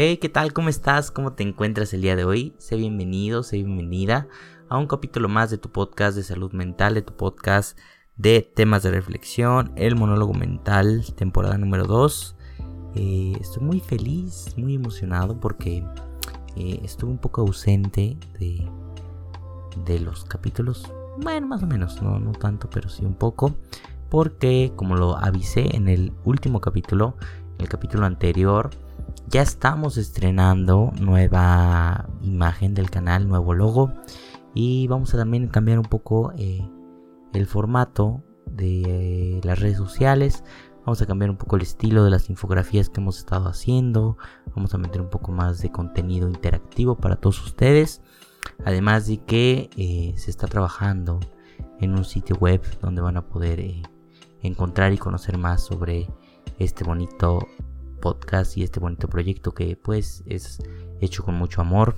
Hey, ¿qué tal? ¿Cómo estás? ¿Cómo te encuentras el día de hoy? Sé bienvenido, sé bienvenida a un capítulo más de tu podcast de salud mental, de tu podcast de temas de reflexión, el monólogo mental, temporada número 2. Eh, estoy muy feliz, muy emocionado porque eh, estuve un poco ausente de, de los capítulos. Bueno, más o menos, no, no tanto, pero sí un poco. Porque como lo avisé en el último capítulo, el capítulo anterior, ya estamos estrenando nueva imagen del canal, nuevo logo. Y vamos a también cambiar un poco eh, el formato de las redes sociales. Vamos a cambiar un poco el estilo de las infografías que hemos estado haciendo. Vamos a meter un poco más de contenido interactivo para todos ustedes. Además de que eh, se está trabajando en un sitio web donde van a poder eh, encontrar y conocer más sobre este bonito podcast y este bonito proyecto que pues es hecho con mucho amor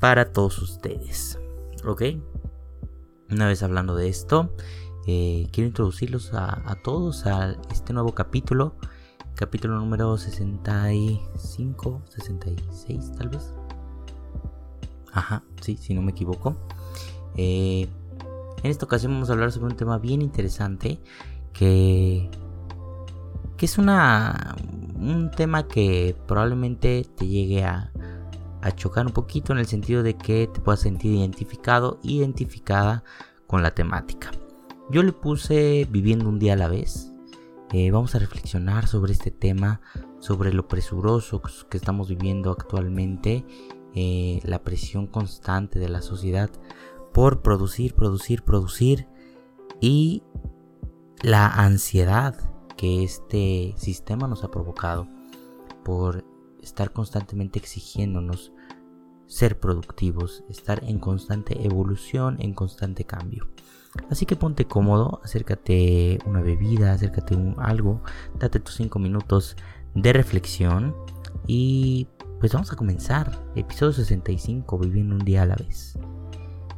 para todos ustedes. ¿Ok? Una vez hablando de esto, eh, quiero introducirlos a, todos a este nuevo capítulo. Capítulo número 65, 66 tal vez. Ajá, sí, si no me equivoco. Eh, en esta ocasión vamos a hablar sobre un tema bien interesante que, que es una, un tema que probablemente te llegue a, chocar un poquito en el sentido de que te puedas sentir identificado, identificada con la temática. Yo le puse viviendo un día a la vez. Eh, vamos a reflexionar sobre este tema, sobre lo presuroso que estamos viviendo actualmente, eh, la presión constante de la sociedad por producir, producir, producir y la ansiedad este sistema nos ha provocado por estar constantemente exigiéndonos ser productivos, estar en constante evolución, en constante cambio. Así que ponte cómodo, acércate una bebida, acércate un algo, date tus 5 minutos de reflexión y pues vamos a comenzar. Episodio 65, viviendo un día a la vez.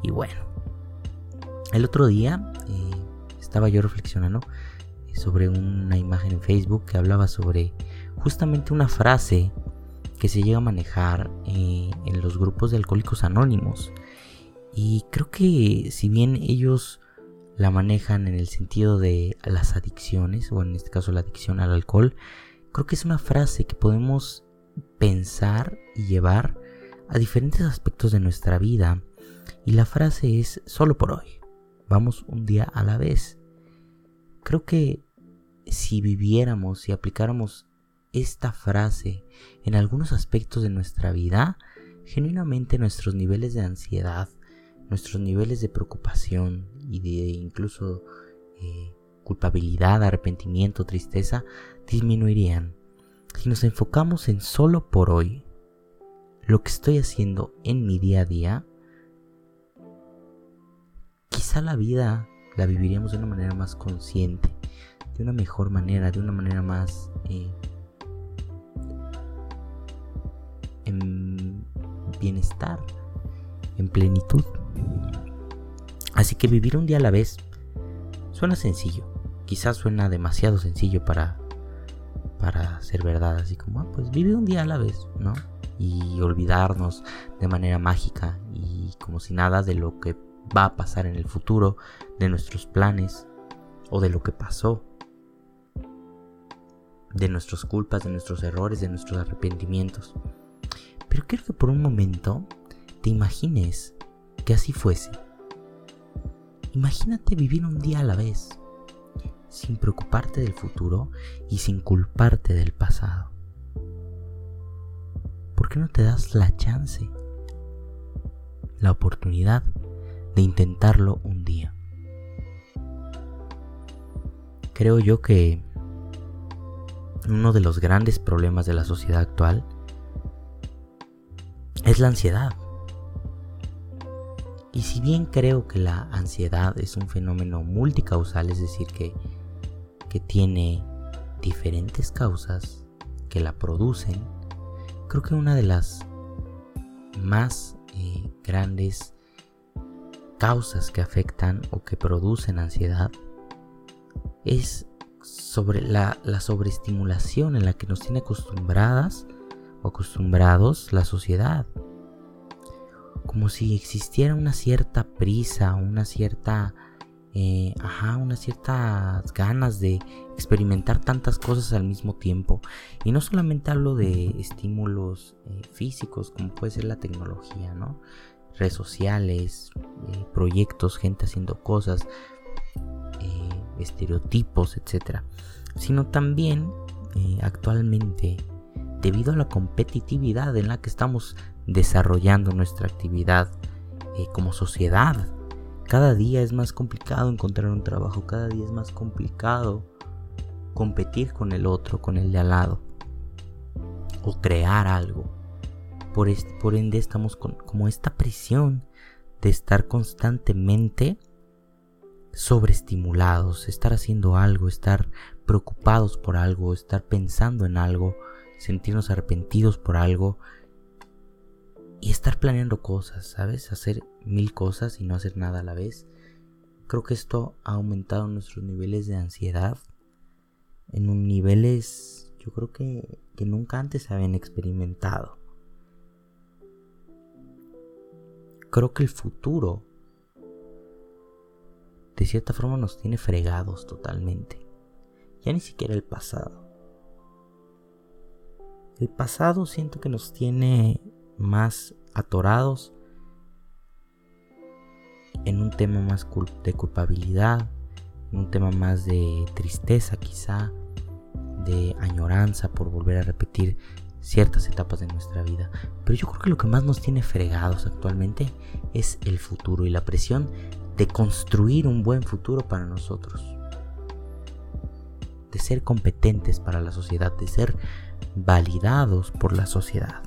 Y bueno, el otro día eh, estaba yo reflexionando sobre una imagen en Facebook que hablaba sobre justamente una frase que se llega a manejar eh, en los grupos de alcohólicos anónimos. Y creo que si bien ellos la manejan en el sentido de las adicciones, o en este caso la adicción al alcohol, creo que es una frase que podemos pensar y llevar a diferentes aspectos de nuestra vida. Y la frase es solo por hoy. Vamos un día a la vez. Creo que si viviéramos y aplicáramos esta frase en algunos aspectos de nuestra vida, genuinamente nuestros niveles de ansiedad, nuestros niveles de preocupación y de incluso eh, culpabilidad, arrepentimiento, tristeza, disminuirían. Si nos enfocamos en solo por hoy, lo que estoy haciendo en mi día a día, quizá la vida la viviríamos de una manera más consciente, de una mejor manera, de una manera más eh, en bienestar, en plenitud. Así que vivir un día a la vez suena sencillo. Quizás suena demasiado sencillo para, para ser verdad. Así como, ah, pues vive un día a la vez, ¿no? Y olvidarnos de manera mágica y como si nada de lo que va a pasar en el futuro, de nuestros planes o de lo que pasó, de nuestras culpas, de nuestros errores, de nuestros arrepentimientos. Pero quiero que por un momento te imagines que así fuese. Imagínate vivir un día a la vez, sin preocuparte del futuro y sin culparte del pasado. ¿Por qué no te das la chance, la oportunidad de intentarlo un día? Creo yo que uno de los grandes problemas de la sociedad actual es la ansiedad. Y si bien creo que la ansiedad es un fenómeno multicausal, es decir, que, que tiene diferentes causas que la producen, creo que una de las más eh, grandes causas que afectan o que producen ansiedad es sobre la, la sobreestimulación en la que nos tiene acostumbradas o acostumbrados la sociedad. Como si existiera una cierta prisa, una cierta eh, ajá, unas ciertas ganas de experimentar tantas cosas al mismo tiempo. Y no solamente hablo de estímulos eh, físicos, como puede ser la tecnología, ¿no? Redes sociales, eh, proyectos, gente haciendo cosas, estereotipos, etc. Sino también actualmente, debido a la competitividad en la que estamos desarrollando nuestra actividad como sociedad, cada día es más complicado encontrar un trabajo, cada día es más complicado competir con el otro, con el de al lado, o crear algo. Por, por ende estamos con como esta presión de estar constantemente sobreestimulados, estar haciendo algo, estar preocupados por algo, estar pensando en algo, sentirnos arrepentidos por algo, y estar planeando cosas, ¿sabes? Hacer mil cosas y no hacer nada a la vez. Creo que esto ha aumentado nuestros niveles de ansiedad en un niveles yo creo que, que nunca antes habían experimentado. Creo que el futuro de cierta forma nos tiene fregados totalmente. Ya ni siquiera el pasado. El pasado siento que nos tiene más atorados en un tema más de culpabilidad, en un tema más de tristeza quizá, de añoranza por volver a repetir ciertas etapas de nuestra vida. Pero yo creo que lo que más nos tiene fregados actualmente es el futuro y la presión de construir un buen futuro para nosotros. De ser competentes para la sociedad, de ser validados por la sociedad.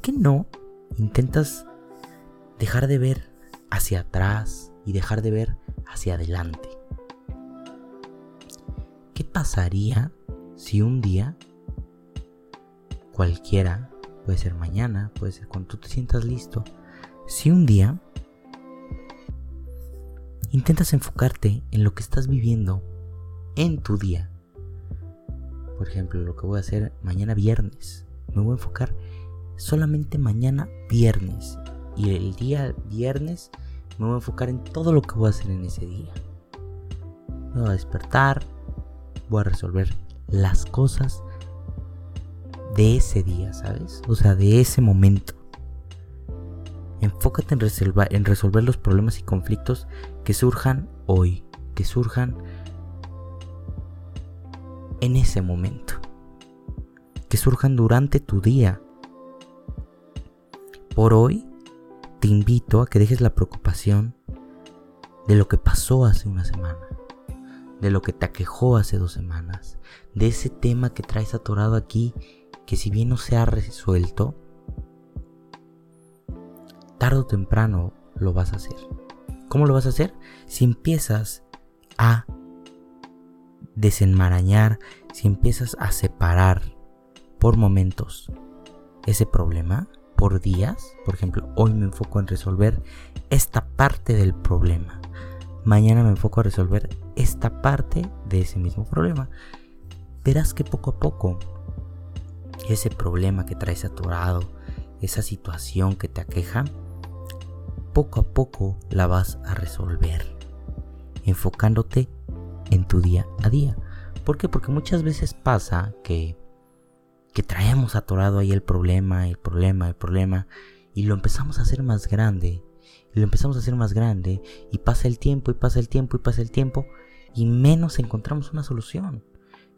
qué no intentas dejar de ver hacia atrás y dejar de ver hacia adelante? ¿Qué pasaría si un día, cualquiera, puede ser mañana, puede ser cuando tú te sientas listo, si un día intentas enfocarte en lo que estás viviendo en tu día? Por ejemplo, lo que voy a hacer mañana viernes. Me voy a enfocar solamente mañana viernes. Y el día viernes me voy a enfocar en todo lo que voy a hacer en ese día. Me voy a despertar, voy a resolver las cosas de ese día, ¿sabes? O sea, de ese momento. Enfócate en resolver, en resolver los problemas y conflictos que surjan hoy, que surjan en ese momento, que surjan durante tu día, por hoy te invito a que dejes la preocupación de lo que pasó hace una semana, de lo que te aquejó hace dos semanas, de ese tema que traes atorado aquí que si bien no se ha resuelto, tarde o temprano lo vas a hacer. ¿Cómo lo vas a hacer? Si empiezas a desenmarañar, si empiezas a separar por momentos ese problema, por días. Por ejemplo, hoy me enfoco en resolver esta parte del problema. Mañana me enfoco a resolver esta parte de ese mismo problema. Verás que poco a poco ese problema que traes atorado, esa situación que te aqueja, poco a poco la vas a resolver. Enfocándote en tu día a día. ¿Por qué? Porque muchas veces pasa que que traemos atorado ahí el problema, el problema, el problema, y lo empezamos a hacer más grande, y lo empezamos a hacer más grande, y pasa el tiempo, y pasa el tiempo, y pasa el tiempo, y menos encontramos una solución.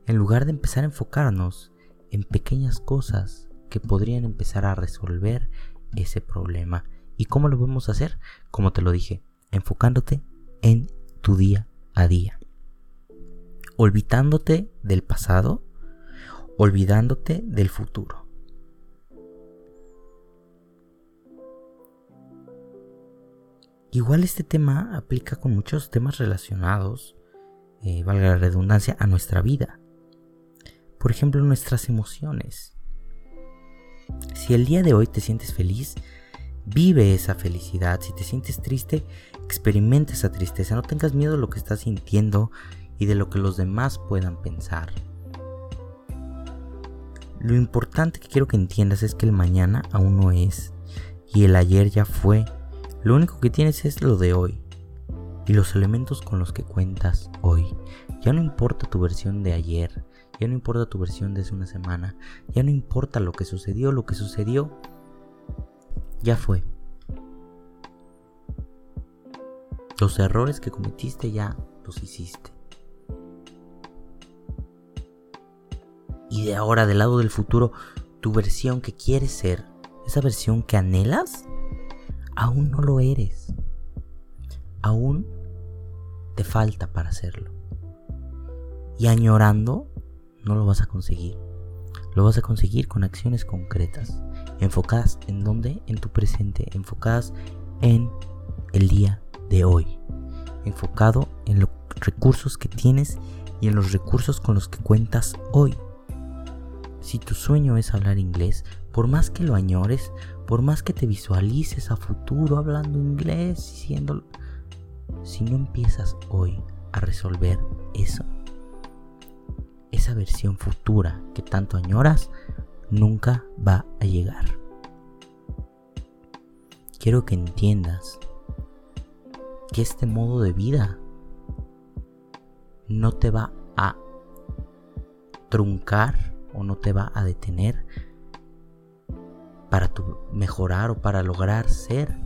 En lugar de empezar a enfocarnos en pequeñas cosas que podrían empezar a resolver ese problema. ¿Y cómo lo vamos a hacer? Como te lo dije, enfocándote en tu día a día. Olvidándote del pasado olvidándote del futuro. Igual este tema aplica con muchos temas relacionados, eh, valga la redundancia, a nuestra vida. Por ejemplo, nuestras emociones. Si el día de hoy te sientes feliz, vive esa felicidad. Si te sientes triste, experimenta esa tristeza. No tengas miedo de lo que estás sintiendo y de lo que los demás puedan pensar. Lo importante que quiero que entiendas es que el mañana aún no es y el ayer ya fue. Lo único que tienes es lo de hoy y los elementos con los que cuentas hoy. Ya no importa tu versión de ayer, ya no importa tu versión de hace una semana, ya no importa lo que sucedió, lo que sucedió ya fue. Los errores que cometiste ya los hiciste. Y de ahora, del lado del futuro, tu versión que quieres ser, esa versión que anhelas, aún no lo eres. Aún te falta para hacerlo. Y añorando, no lo vas a conseguir. Lo vas a conseguir con acciones concretas, enfocadas en dónde, en tu presente, enfocadas en el día de hoy, enfocado en los recursos que tienes y en los recursos con los que cuentas hoy. Si tu sueño es hablar inglés, por más que lo añores, por más que te visualices a futuro hablando inglés, siendo... Si no empiezas hoy a resolver eso, esa versión futura que tanto añoras nunca va a llegar. Quiero que entiendas que este modo de vida no te va a truncar o no te va a detener para tu mejorar o para lograr ser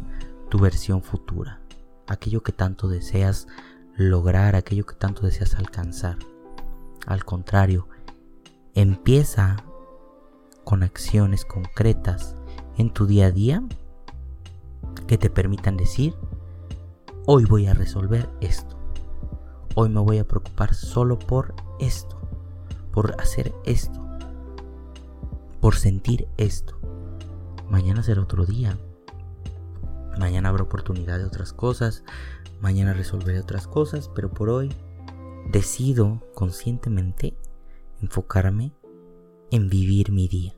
tu versión futura, aquello que tanto deseas lograr, aquello que tanto deseas alcanzar. Al contrario, empieza con acciones concretas en tu día a día que te permitan decir, hoy voy a resolver esto, hoy me voy a preocupar solo por esto, por hacer esto, por sentir esto. Mañana será otro día. Mañana habrá oportunidad de otras cosas. Mañana resolveré otras cosas. Pero por hoy decido conscientemente enfocarme en vivir mi día.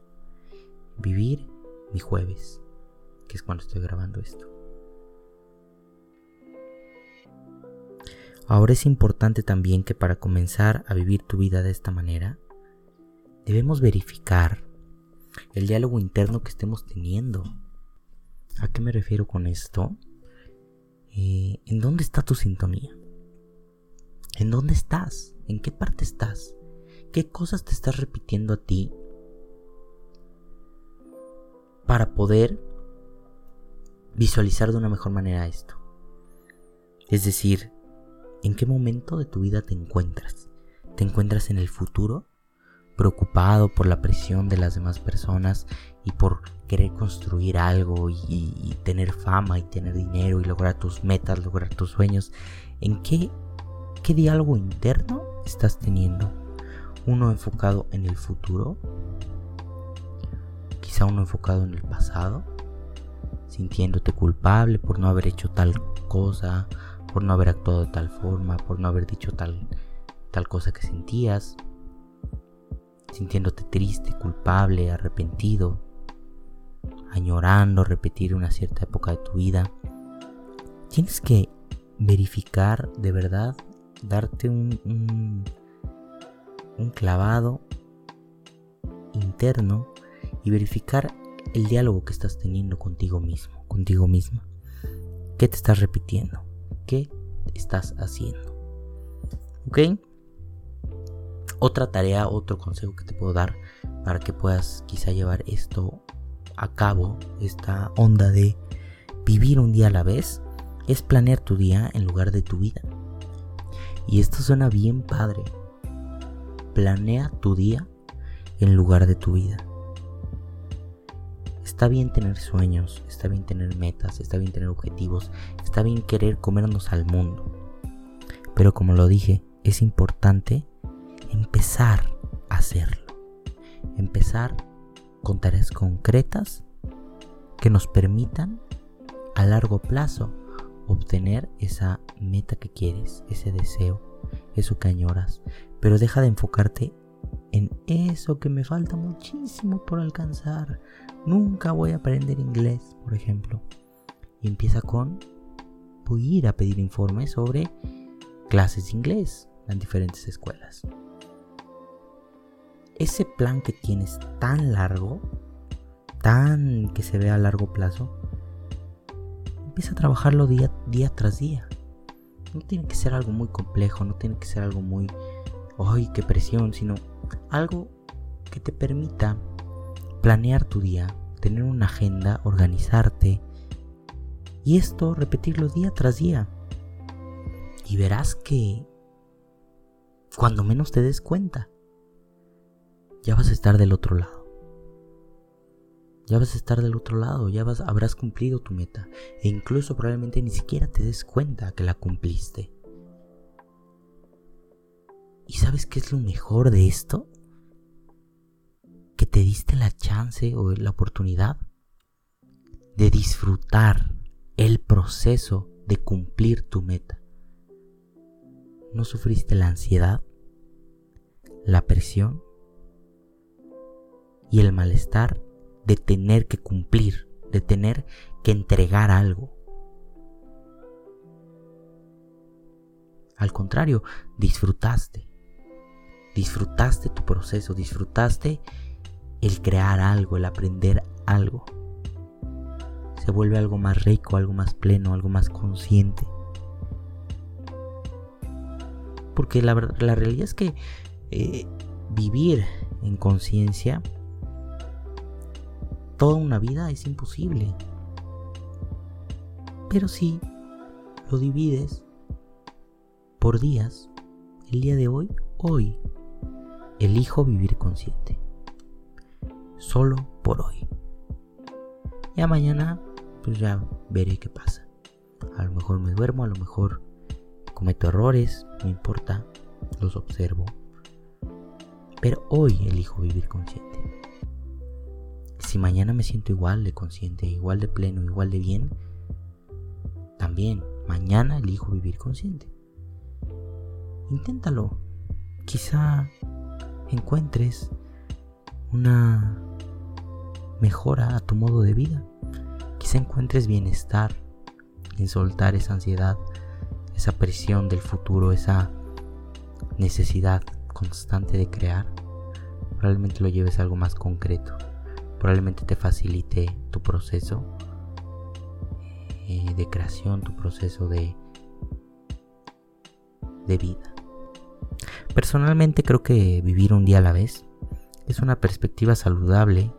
Vivir mi jueves. Que es cuando estoy grabando esto. Ahora es importante también que para comenzar a vivir tu vida de esta manera, debemos verificar el diálogo interno que estemos teniendo. ¿A qué me refiero con esto? Eh, ¿En dónde está tu sintonía? ¿En dónde estás? ¿En qué parte estás? ¿Qué cosas te estás repitiendo a ti para poder visualizar de una mejor manera esto? Es decir, ¿en qué momento de tu vida te encuentras? ¿Te encuentras en el futuro preocupado por la presión de las demás personas y por querer construir algo y, tener fama y tener dinero y lograr tus metas, lograr tus sueños, ¿en qué, qué diálogo interno estás teniendo? ¿Uno enfocado en el futuro? ¿Quizá uno enfocado en el pasado? Sintiéndote culpable por no haber hecho tal cosa, por no haber actuado de tal forma, por no haber dicho tal, tal cosa que sentías sintiéndote triste, culpable, arrepentido, añorando repetir una cierta época de tu vida, tienes que verificar de verdad, darte un, un, clavado interno y verificar el diálogo que estás teniendo contigo mismo, contigo misma. ¿Qué te estás repitiendo? ¿Qué estás haciendo? ¿Ok? Otra tarea, otro consejo que te puedo dar para que puedas quizá llevar esto a cabo, esta onda de vivir un día a la vez, es planear tu día en lugar de tu vida. Y esto suena bien padre. Planea tu día en lugar de tu vida. Está bien tener sueños, está bien tener metas, está bien tener objetivos, está bien querer comernos al mundo. Pero como lo dije, es importante empezar a hacerlo. Empezar con tareas concretas que nos permitan a largo plazo obtener esa meta que quieres, ese deseo, eso que añoras. Pero deja de enfocarte en eso que me falta muchísimo por alcanzar. Nunca voy a aprender inglés, por ejemplo. Y empieza con, voy a ir a pedir informes sobre clases de inglés en diferentes escuelas ese plan que tienes tan largo, tan que se ve a largo plazo, empieza a trabajarlo día, día tras día. No tiene que ser algo muy complejo, no tiene que ser algo muy, ¡ay, qué presión! Sino algo que te permita planear tu día, tener una agenda, organizarte y esto repetirlo día tras día. Y verás que cuando menos te des cuenta, ya vas a estar del otro lado. Ya vas a estar del otro lado, ya vas, habrás cumplido tu meta e incluso probablemente ni siquiera te des cuenta que la cumpliste. ¿Y sabes qué es lo mejor de esto? Que te diste la chance o la oportunidad de disfrutar el proceso de cumplir tu meta. No sufriste la ansiedad, la presión y el malestar de tener que cumplir, de tener que entregar algo. Al contrario, disfrutaste. Disfrutaste tu proceso, disfrutaste el crear algo, el aprender algo. Se vuelve algo más rico, algo más pleno, algo más consciente. Porque la, realidad es que eh, vivir en conciencia toda una vida es imposible. Pero si lo divides por días, el día de hoy, hoy, elijo vivir consciente. Solo por hoy. Ya mañana, pues ya veré qué pasa. A lo mejor me duermo, a lo mejor cometo errores, no importa, los observo. Pero hoy elijo vivir consciente. Si mañana me siento igual de consciente, igual de pleno, igual de bien, también mañana elijo vivir consciente. Inténtalo. Quizá encuentres una mejora a tu modo de vida. Quizá encuentres bienestar en soltar esa ansiedad, esa presión del futuro, esa necesidad constante de crear. Probablemente lo lleves a algo más concreto probablemente te facilite tu proceso eh, de creación, tu proceso de, de vida. Personalmente creo que vivir un día a la vez es una perspectiva saludable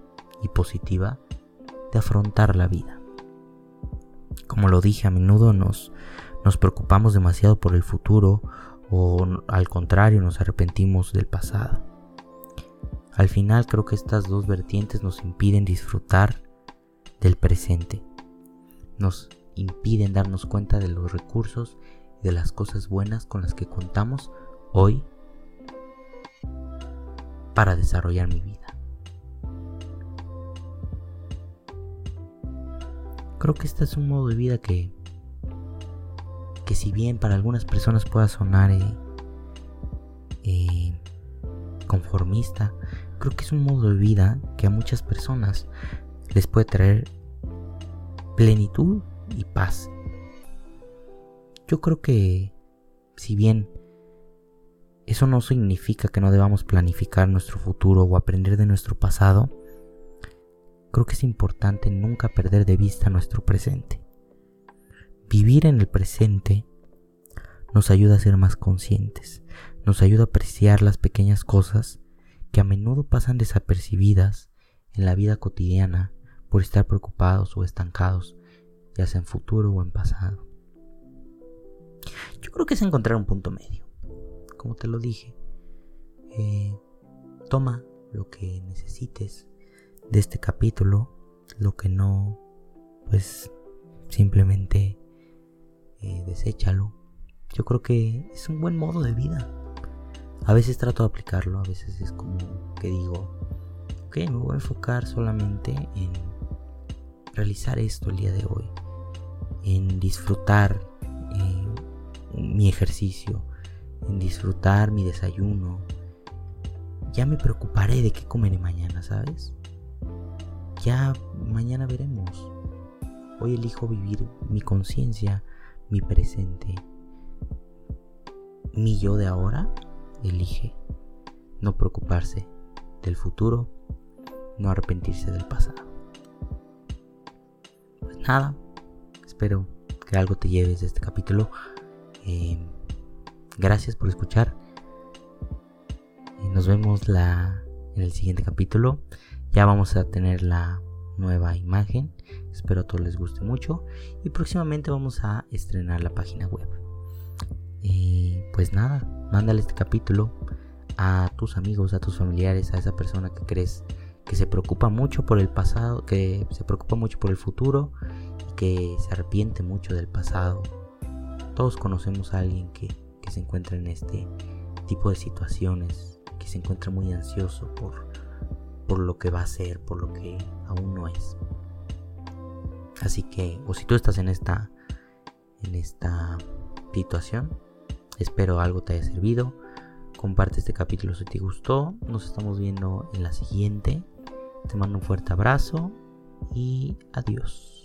y positiva de afrontar la vida. Como lo dije, a menudo nos, nos preocupamos demasiado por el futuro o al contrario nos arrepentimos del pasado. Al final creo que estas dos vertientes nos impiden disfrutar del presente. Nos impiden darnos cuenta de los recursos y de las cosas buenas con las que contamos hoy para desarrollar mi vida. Creo que este es un modo de vida que, que si bien para algunas personas pueda sonar eh, eh, conformista, creo que es un modo de vida que a muchas personas les puede traer plenitud y paz. Yo creo que si bien eso no significa que no debamos planificar nuestro futuro o aprender de nuestro pasado, creo que es importante nunca perder de vista nuestro presente. Vivir en el presente nos ayuda a ser más conscientes, nos ayuda a apreciar las pequeñas cosas que a menudo pasan desapercibidas en la vida cotidiana por estar preocupados o estancados, ya sea en futuro o en pasado. Yo creo que es encontrar un punto medio. Como te lo dije, eh, toma lo que necesites de este capítulo, lo que no, pues simplemente eh, deséchalo. Yo creo que es un buen modo de vida. A veces trato de aplicarlo, a veces es como que digo, ok, me voy a enfocar solamente en realizar esto el día de hoy, en disfrutar eh, mi ejercicio, en disfrutar mi desayuno. Ya me preocuparé de qué comeré mañana, ¿sabes? Ya mañana veremos. Hoy elijo vivir mi conciencia, mi presente, mi yo de ahora elige no preocuparse del futuro, no arrepentirse del pasado. Pues nada, espero que algo te lleves de este capítulo. Eh, gracias por escuchar. Y nos vemos la, en el siguiente capítulo. Ya vamos a tener la nueva imagen. Espero a todos les guste mucho. Y próximamente vamos a estrenar la página web. Y pues nada, mándale este capítulo a tus amigos, a tus familiares, a esa persona que crees que se preocupa mucho por el pasado, que se preocupa mucho por el futuro y que se arrepiente mucho del pasado. Todos conocemos a alguien que, que se encuentra en este tipo de situaciones, que se encuentra muy ansioso por, por lo que va a ser, por lo que aún no es. Así que, o si tú estás en esta, en esta situación, espero algo te haya servido. Comparte este capítulo si te gustó. Nos estamos viendo en la siguiente. Te mando un fuerte abrazo y adiós.